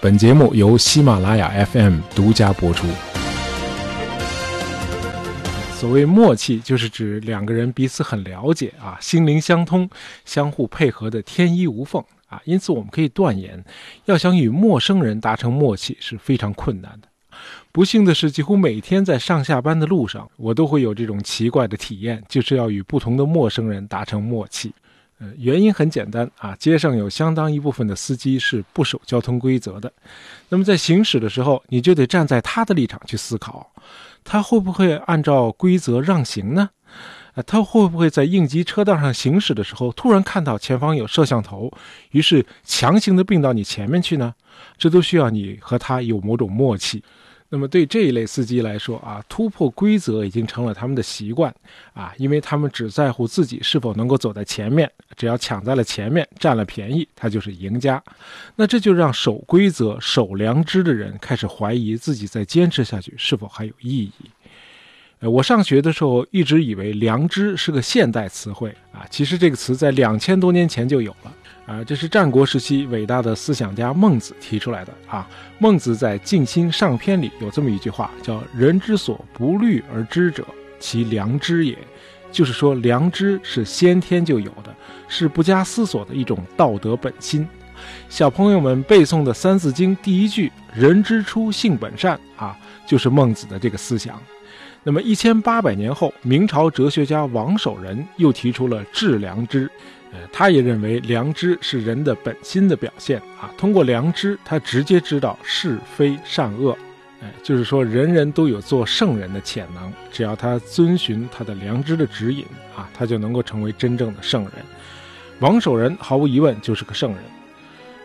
本节目由喜马拉雅 FM 独家播出。所谓默契，就是指两个人彼此很了解啊，心灵相通，相互配合的天衣无缝啊。因此，我们可以断言，要想与陌生人达成默契是非常困难的。不幸的是，几乎每天在上下班的路上，我都会有这种奇怪的体验，就是要与不同的陌生人达成默契。呃，原因很简单啊，街上有相当一部分的司机是不守交通规则的。那么在行驶的时候，你就得站在他的立场去思考，他会不会按照规则让行呢？啊，他会不会在应急车道上行驶的时候，突然看到前方有摄像头，于是强行的并到你前面去呢？这都需要你和他有某种默契。那么对这一类司机来说啊，突破规则已经成了他们的习惯啊，因为他们只在乎自己是否能够走在前面，只要抢在了前面，占了便宜，他就是赢家。那这就让守规则、守良知的人开始怀疑自己再坚持下去是否还有意义。呃，我上学的时候一直以为良知是个现代词汇啊，其实这个词在两千多年前就有了。啊，这是战国时期伟大的思想家孟子提出来的啊。孟子在《静心上篇》里有这么一句话，叫“人之所不虑而知者，其良知也”，就是说良知是先天就有的，是不加思索的一种道德本心。小朋友们背诵的《三字经》第一句“人之初，性本善”啊，就是孟子的这个思想。那么一千八百年后，明朝哲学家王守仁又提出了“致良知”。呃，他也认为良知是人的本心的表现啊。通过良知，他直接知道是非善恶。哎，就是说，人人都有做圣人的潜能，只要他遵循他的良知的指引啊，他就能够成为真正的圣人。王守仁毫无疑问就是个圣人。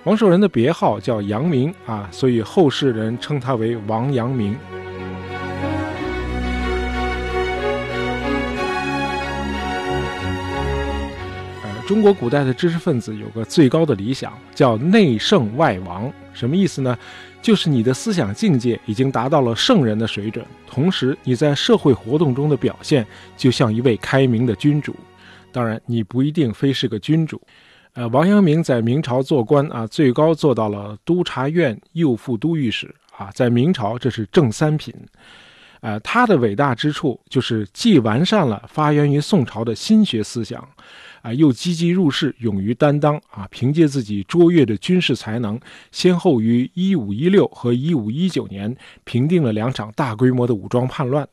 王守仁的别号叫阳明啊，所以后世人称他为王阳明。中国古代的知识分子有个最高的理想，叫内圣外王。什么意思呢？就是你的思想境界已经达到了圣人的水准，同时你在社会活动中的表现就像一位开明的君主。当然，你不一定非是个君主。呃，王阳明在明朝做官啊，最高做到了督察院右副都御史啊，在明朝这是正三品。呃，他的伟大之处就是既完善了发源于宋朝的心学思想。啊，又积极入世，勇于担当啊！凭借自己卓越的军事才能，先后于一五一六和一五一九年平定了两场大规模的武装叛乱。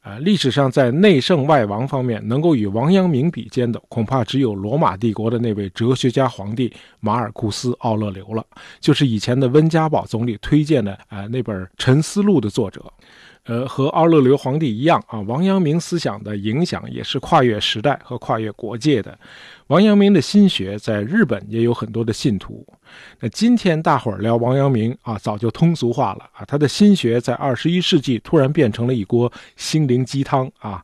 啊，历史上在内圣外王方面能够与王阳明比肩的，恐怕只有罗马帝国的那位哲学家皇帝马尔库斯·奥勒留了，就是以前的温家宝总理推荐的啊那本《沉思录》的作者。呃，和奥勒留皇帝一样啊，王阳明思想的影响也是跨越时代和跨越国界的。王阳明的心学在日本也有很多的信徒。那今天大伙儿聊王阳明啊，早就通俗化了啊。他的心学在二十一世纪突然变成了一锅心灵鸡汤啊。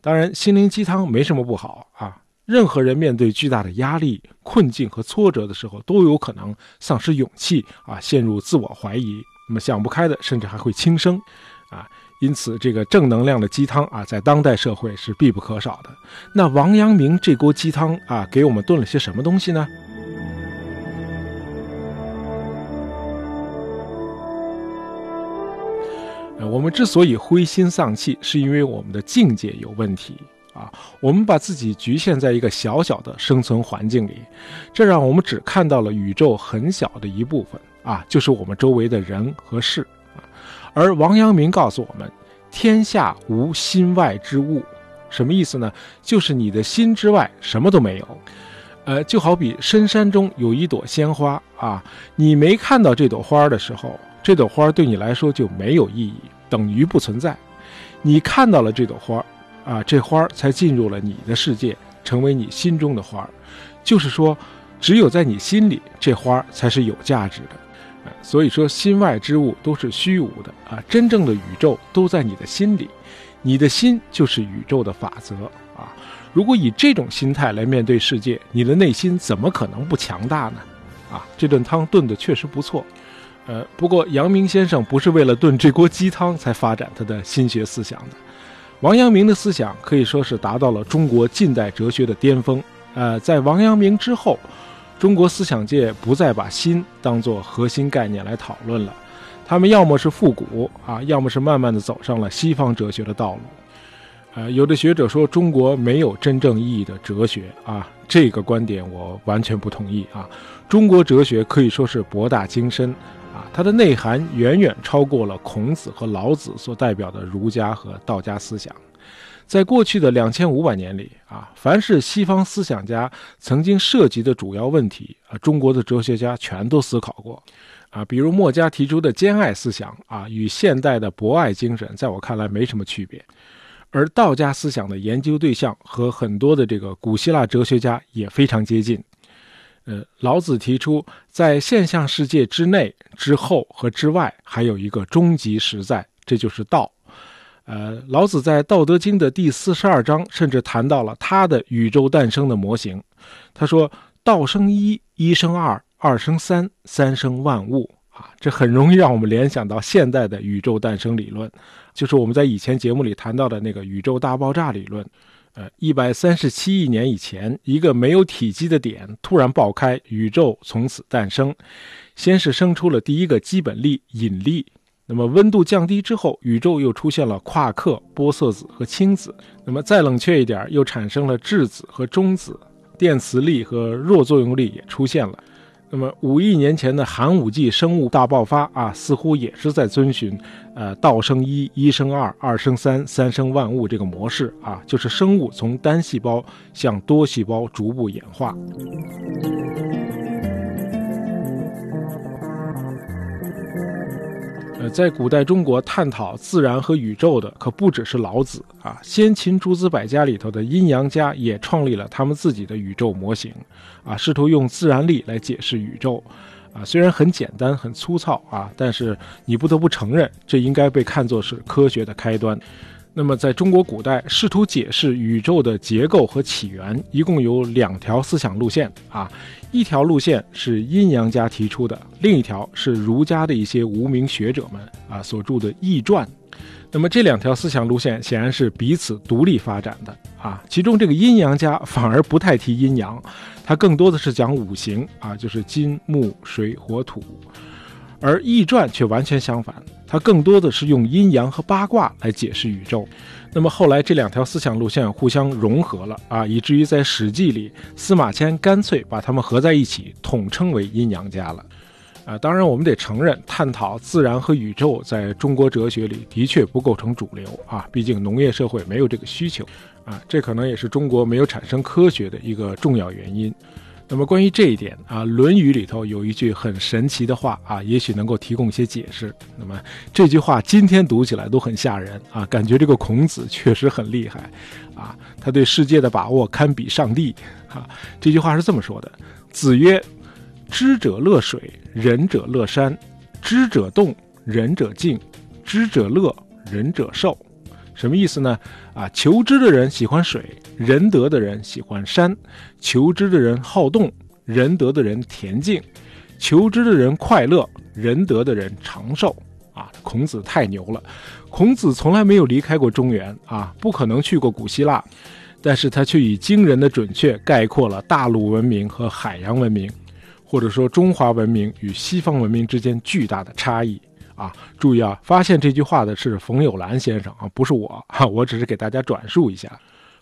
当然，心灵鸡汤没什么不好啊。任何人面对巨大的压力、困境和挫折的时候，都有可能丧失勇气啊，陷入自我怀疑。那么想不开的，甚至还会轻生。啊，因此这个正能量的鸡汤啊，在当代社会是必不可少的。那王阳明这锅鸡汤啊，给我们炖了些什么东西呢？我们之所以灰心丧气，是因为我们的境界有问题啊。我们把自己局限在一个小小的生存环境里，这让我们只看到了宇宙很小的一部分啊，就是我们周围的人和事啊。而王阳明告诉我们：“天下无心外之物。”什么意思呢？就是你的心之外什么都没有。呃，就好比深山中有一朵鲜花啊，你没看到这朵花的时候，这朵花对你来说就没有意义，等于不存在。你看到了这朵花，啊，这花才进入了你的世界，成为你心中的花。就是说，只有在你心里，这花才是有价值的。所以说，心外之物都是虚无的啊！真正的宇宙都在你的心里，你的心就是宇宙的法则啊！如果以这种心态来面对世界，你的内心怎么可能不强大呢？啊，这顿汤炖的确实不错，呃，不过阳明先生不是为了炖这锅鸡汤才发展他的心学思想的。王阳明的思想可以说是达到了中国近代哲学的巅峰。呃，在王阳明之后。中国思想界不再把心当作核心概念来讨论了，他们要么是复古啊，要么是慢慢的走上了西方哲学的道路。呃，有的学者说中国没有真正意义的哲学啊，这个观点我完全不同意啊。中国哲学可以说是博大精深啊，它的内涵远远超过了孔子和老子所代表的儒家和道家思想。在过去的两千五百年里啊，凡是西方思想家曾经涉及的主要问题啊，中国的哲学家全都思考过，啊，比如墨家提出的兼爱思想啊，与现代的博爱精神，在我看来没什么区别。而道家思想的研究对象和很多的这个古希腊哲学家也非常接近。呃，老子提出，在现象世界之内、之后和之外，还有一个终极实在，这就是道。呃，老子在《道德经》的第四十二章，甚至谈到了他的宇宙诞生的模型。他说：“道生一，一生二，二生三，三生万物。”啊，这很容易让我们联想到现代的宇宙诞生理论，就是我们在以前节目里谈到的那个宇宙大爆炸理论。呃，一百三十七亿年以前，一个没有体积的点突然爆开，宇宙从此诞生。先是生出了第一个基本力——引力。那么温度降低之后，宇宙又出现了夸克、玻色子和氢子。那么再冷却一点，又产生了质子和中子，电磁力和弱作用力也出现了。那么五亿年前的寒武纪生物大爆发啊，似乎也是在遵循呃道生一，一生二，二生三，三生万物这个模式啊，就是生物从单细胞向多细胞逐步演化。呃，在古代中国探讨自然和宇宙的可不只是老子啊，先秦诸子百家里头的阴阳家也创立了他们自己的宇宙模型，啊，试图用自然力来解释宇宙，啊，虽然很简单很粗糙啊，但是你不得不承认，这应该被看作是科学的开端。那么，在中国古代，试图解释宇宙的结构和起源，一共有两条思想路线啊。一条路线是阴阳家提出的，另一条是儒家的一些无名学者们啊所著的易传。那么这两条思想路线显然是彼此独立发展的啊。其中这个阴阳家反而不太提阴阳，他更多的是讲五行啊，就是金木水火土。而易传却完全相反，它更多的是用阴阳和八卦来解释宇宙。那么后来这两条思想路线互相融合了啊，以至于在《史记》里，司马迁干脆把它们合在一起，统称为阴阳家了。啊，当然我们得承认，探讨自然和宇宙在中国哲学里的确不构成主流啊，毕竟农业社会没有这个需求啊，这可能也是中国没有产生科学的一个重要原因。那么关于这一点啊，《论语》里头有一句很神奇的话啊，也许能够提供一些解释。那么这句话今天读起来都很吓人啊，感觉这个孔子确实很厉害啊，他对世界的把握堪比上帝啊。这句话是这么说的：“子曰，知者乐水，仁者乐山；知者动，仁者静；知者乐，仁者寿。”什么意思呢？啊，求知的人喜欢水，仁德的人喜欢山；求知的人好动，仁德的人恬静；求知的人快乐，仁德的人长寿。啊，孔子太牛了！孔子从来没有离开过中原啊，不可能去过古希腊，但是他却以惊人的准确概括了大陆文明和海洋文明，或者说中华文明与西方文明之间巨大的差异。啊，注意啊！发现这句话的是冯友兰先生啊，不是我 哈，我只是给大家转述一下。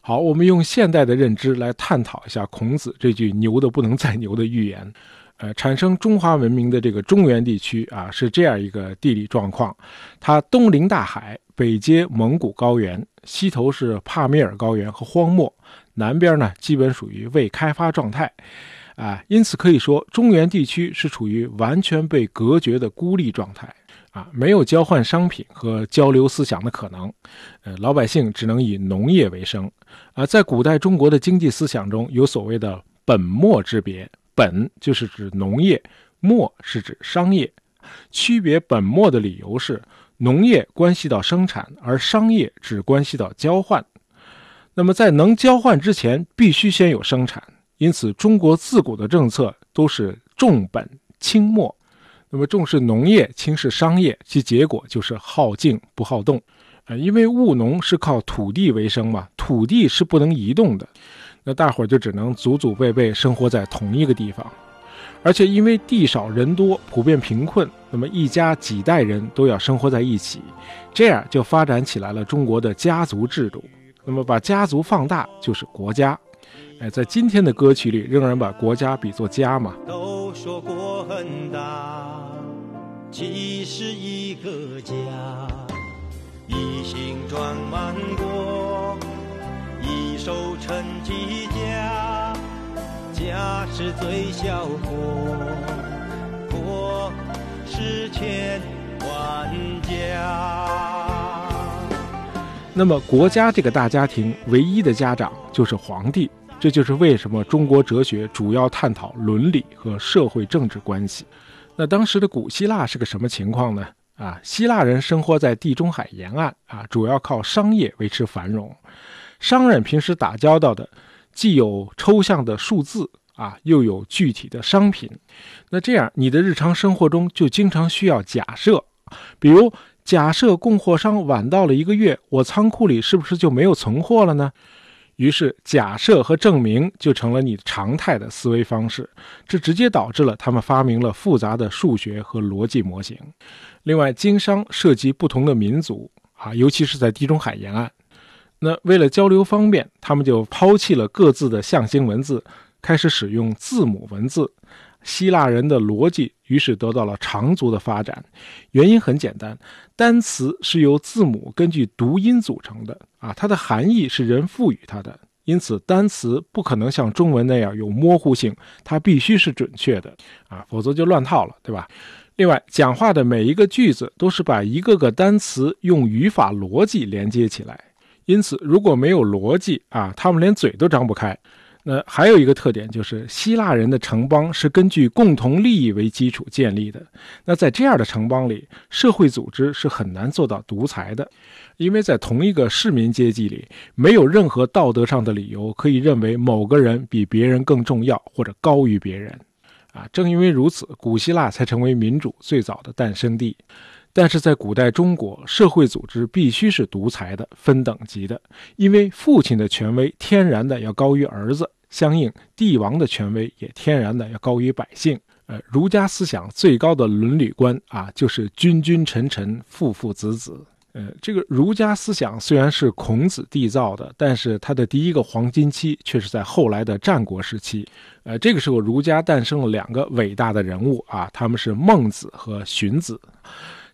好，我们用现代的认知来探讨一下孔子这句牛的不能再牛的预言。呃，产生中华文明的这个中原地区啊，是这样一个地理状况：它东临大海，北接蒙古高原，西头是帕米尔高原和荒漠，南边呢基本属于未开发状态。啊，因此可以说，中原地区是处于完全被隔绝的孤立状态。啊，没有交换商品和交流思想的可能，呃，老百姓只能以农业为生。啊，在古代中国的经济思想中有所谓的本末之别，本就是指农业，末是指商业。区别本末的理由是，农业关系到生产，而商业只关系到交换。那么在能交换之前，必须先有生产。因此，中国自古的政策都是重本轻末。那么重视农业，轻视商业，其结果就是好静不好动，啊，因为务农是靠土地为生嘛，土地是不能移动的，那大伙儿就只能祖祖辈辈生活在同一个地方，而且因为地少人多，普遍贫困，那么一家几代人都要生活在一起，这样就发展起来了中国的家族制度。那么把家族放大就是国家。哎，在今天的歌曲里，仍然把国家比作家嘛。都说国很大，其实一个家，一心装满国，一手撑起家，家是最小国，国是千万家。那么，国家这个大家庭唯一的家长就是皇帝。这就是为什么中国哲学主要探讨伦理和社会政治关系。那当时的古希腊是个什么情况呢？啊，希腊人生活在地中海沿岸啊，主要靠商业维持繁荣。商人平时打交道的，既有抽象的数字啊，又有具体的商品。那这样，你的日常生活中就经常需要假设，比如假设供货商晚到了一个月，我仓库里是不是就没有存货了呢？于是，假设和证明就成了你常态的思维方式，这直接导致了他们发明了复杂的数学和逻辑模型。另外，经商涉及不同的民族啊，尤其是在地中海沿岸，那为了交流方便，他们就抛弃了各自的象形文字，开始使用字母文字。希腊人的逻辑于是得到了长足的发展，原因很简单，单词是由字母根据读音组成的。啊，它的含义是人赋予它的，因此单词不可能像中文那样有模糊性，它必须是准确的。啊，否则就乱套了，对吧？另外，讲话的每一个句子都是把一个个单词用语法逻辑连接起来，因此如果没有逻辑啊，他们连嘴都张不开。那还有一个特点就是，希腊人的城邦是根据共同利益为基础建立的。那在这样的城邦里，社会组织是很难做到独裁的，因为在同一个市民阶级里，没有任何道德上的理由可以认为某个人比别人更重要或者高于别人。啊，正因为如此，古希腊才成为民主最早的诞生地。但是在古代中国，社会组织必须是独裁的、分等级的，因为父亲的权威天然的要高于儿子。相应，帝王的权威也天然的要高于百姓。呃，儒家思想最高的伦理观啊，就是君君臣臣，父父子子。呃，这个儒家思想虽然是孔子缔造的，但是它的第一个黄金期却是在后来的战国时期。呃，这个时候儒家诞生了两个伟大的人物啊，他们是孟子和荀子。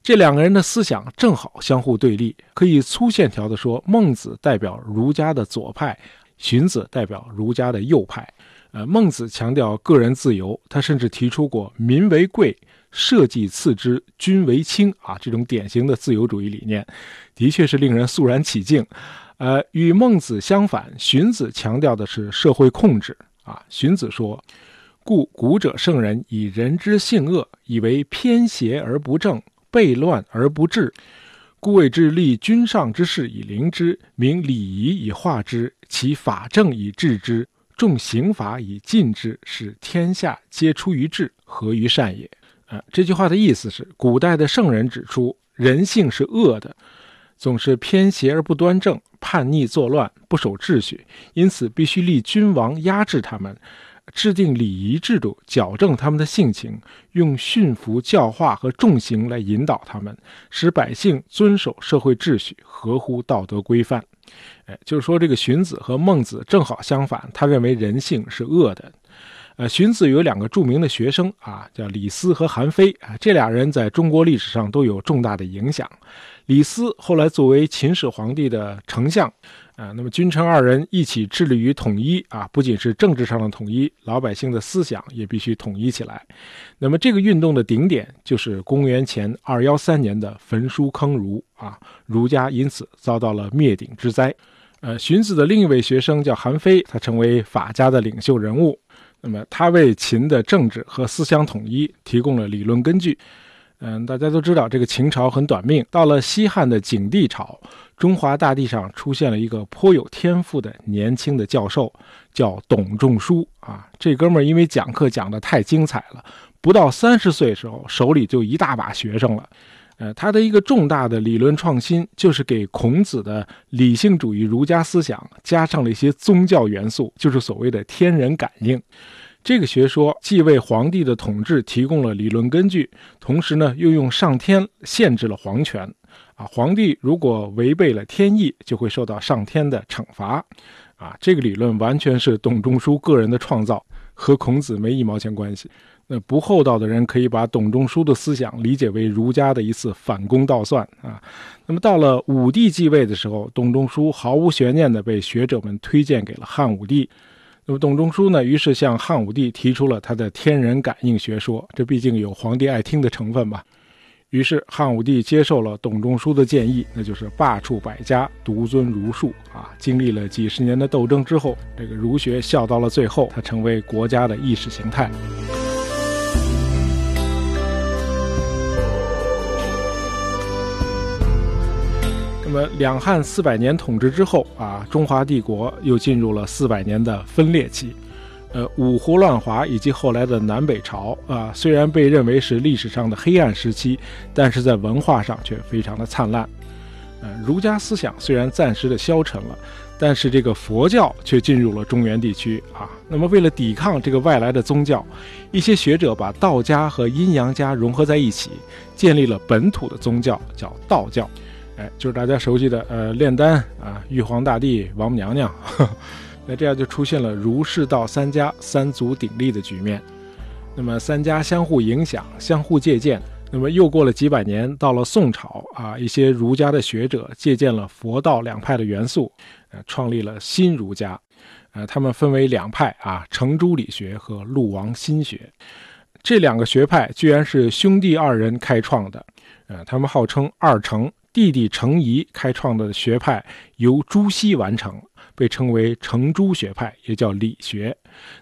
这两个人的思想正好相互对立，可以粗线条的说，孟子代表儒家的左派。荀子代表儒家的右派，呃，孟子强调个人自由，他甚至提出过“民为贵，社稷次之，君为轻”啊，这种典型的自由主义理念，的确是令人肃然起敬。呃，与孟子相反，荀子强调的是社会控制啊。荀子说：“故古者圣人以人之性恶，以为偏邪而不正，悖乱而不治。”故谓之立君上之事以灵之，明礼仪以化之，其法正以治之，重刑罚以禁之，使天下皆出于治，合于善也。啊，这句话的意思是，古代的圣人指出，人性是恶的，总是偏邪而不端正，叛逆作乱，不守秩序，因此必须立君王压制他们。制定礼仪制度，矫正他们的性情，用驯服、教化和重刑来引导他们，使百姓遵守社会秩序，合乎道德规范。哎，就是说，这个荀子和孟子正好相反，他认为人性是恶的。呃，荀子有两个著名的学生啊，叫李斯和韩非啊，这俩人在中国历史上都有重大的影响。李斯后来作为秦始皇帝的丞相。啊，那么君臣二人一起致力于统一啊，不仅是政治上的统一，老百姓的思想也必须统一起来。那么这个运动的顶点就是公元前二幺三年的焚书坑儒啊，儒家因此遭到了灭顶之灾。呃，荀子的另一位学生叫韩非，他成为法家的领袖人物。那么他为秦的政治和思想统一提供了理论根据。嗯，大家都知道这个秦朝很短命，到了西汉的景帝朝。中华大地上出现了一个颇有天赋的年轻的教授，叫董仲舒啊。这哥们儿因为讲课讲得太精彩了，不到三十岁时候手里就一大把学生了。呃，他的一个重大的理论创新就是给孔子的理性主义儒家思想加上了一些宗教元素，就是所谓的天人感应。这个学说既为皇帝的统治提供了理论根据，同时呢，又用上天限制了皇权。啊，皇帝如果违背了天意，就会受到上天的惩罚。啊，这个理论完全是董仲舒个人的创造，和孔子没一毛钱关系。那不厚道的人可以把董仲舒的思想理解为儒家的一次反攻倒算啊。那么到了武帝继位的时候，董仲舒毫无悬念地被学者们推荐给了汉武帝。那么董仲舒呢，于是向汉武帝提出了他的天人感应学说，这毕竟有皇帝爱听的成分吧。于是汉武帝接受了董仲舒的建议，那就是罢黜百家，独尊儒术啊。经历了几十年的斗争之后，这个儒学笑到了最后，它成为国家的意识形态。么两汉四百年统治之后啊，中华帝国又进入了四百年的分裂期。呃，五胡乱华以及后来的南北朝啊，虽然被认为是历史上的黑暗时期，但是在文化上却非常的灿烂。呃，儒家思想虽然暂时的消沉了，但是这个佛教却进入了中原地区啊。那么为了抵抗这个外来的宗教，一些学者把道家和阴阳家融合在一起，建立了本土的宗教，叫道教。哎，就是大家熟悉的呃炼丹啊，玉皇大帝、王母娘娘，那这样就出现了儒释道三家三足鼎立的局面。那么三家相互影响，相互借鉴。那么又过了几百年，到了宋朝啊，一些儒家的学者借鉴了佛道两派的元素，呃，创立了新儒家。呃，他们分为两派啊，程朱理学和陆王心学。这两个学派居然是兄弟二人开创的，呃，他们号称二程。弟弟程颐开创的学派由朱熹完成，被称为程朱学派，也叫理学。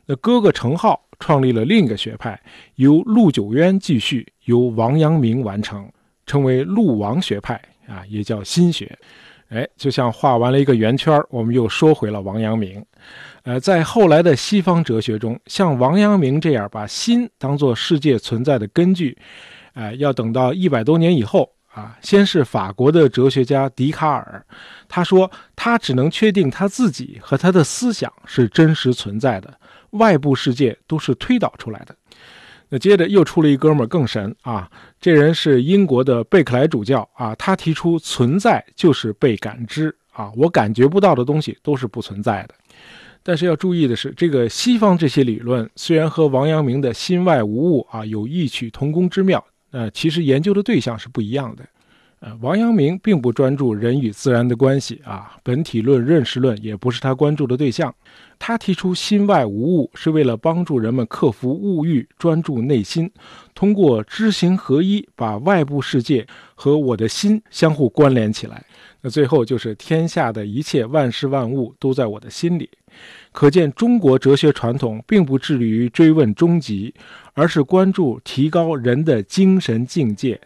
那哥哥程颢创立了另一个学派，由陆九渊继续，由王阳明完成，称为陆王学派啊，也叫心学。哎，就像画完了一个圆圈，我们又说回了王阳明。呃，在后来的西方哲学中，像王阳明这样把心当作世界存在的根据，呃，要等到一百多年以后。啊，先是法国的哲学家笛卡尔，他说他只能确定他自己和他的思想是真实存在的，外部世界都是推导出来的。那接着又出了一哥们儿更神啊，这人是英国的贝克莱主教啊，他提出存在就是被感知啊，我感觉不到的东西都是不存在的。但是要注意的是，这个西方这些理论虽然和王阳明的心外无物啊有异曲同工之妙。呃，其实研究的对象是不一样的。呃，王阳明并不专注人与自然的关系啊，本体论、认识论也不是他关注的对象。他提出心外无物，是为了帮助人们克服物欲，专注内心，通过知行合一，把外部世界和我的心相互关联起来。那最后就是天下的一切万事万物都在我的心里。可见中国哲学传统并不致力于追问终极。而是关注提高人的精神境界。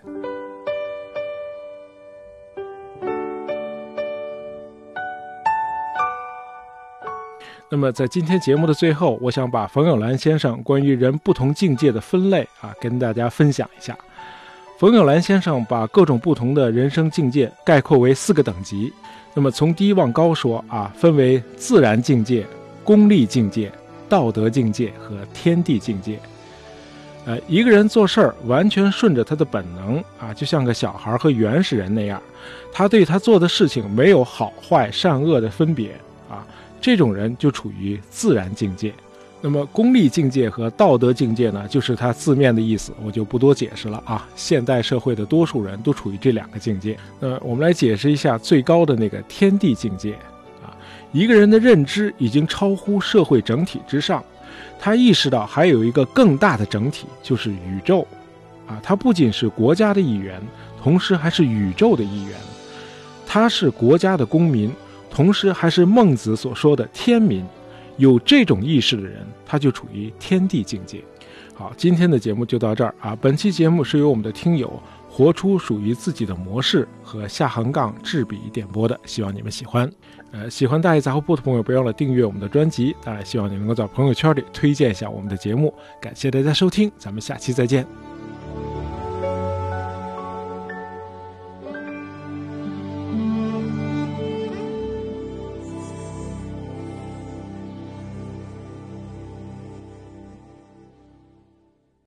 那么，在今天节目的最后，我想把冯友兰先生关于人不同境界的分类啊，跟大家分享一下。冯友兰先生把各种不同的人生境界概括为四个等级。那么，从低往高说啊，分为自然境界、功利境界、道德境界和天地境界。呃，一个人做事儿完全顺着他的本能啊，就像个小孩和原始人那样，他对他做的事情没有好坏善恶的分别啊，这种人就处于自然境界。那么功利境界和道德境界呢，就是它字面的意思，我就不多解释了啊。现代社会的多数人都处于这两个境界。那我们来解释一下最高的那个天地境界啊，一个人的认知已经超乎社会整体之上。他意识到还有一个更大的整体，就是宇宙，啊，他不仅是国家的一员，同时还是宇宙的一员。他是国家的公民，同时还是孟子所说的天民。有这种意识的人，他就处于天地境界。好，今天的节目就到这儿啊。本期节目是由我们的听友活出属于自己的模式和下横杠制笔点播的，希望你们喜欢。呃，喜欢大爷杂货铺的朋友，别忘了订阅我们的专辑。当然，希望你能够在朋友圈里推荐一下我们的节目。感谢大家收听，咱们下期再见。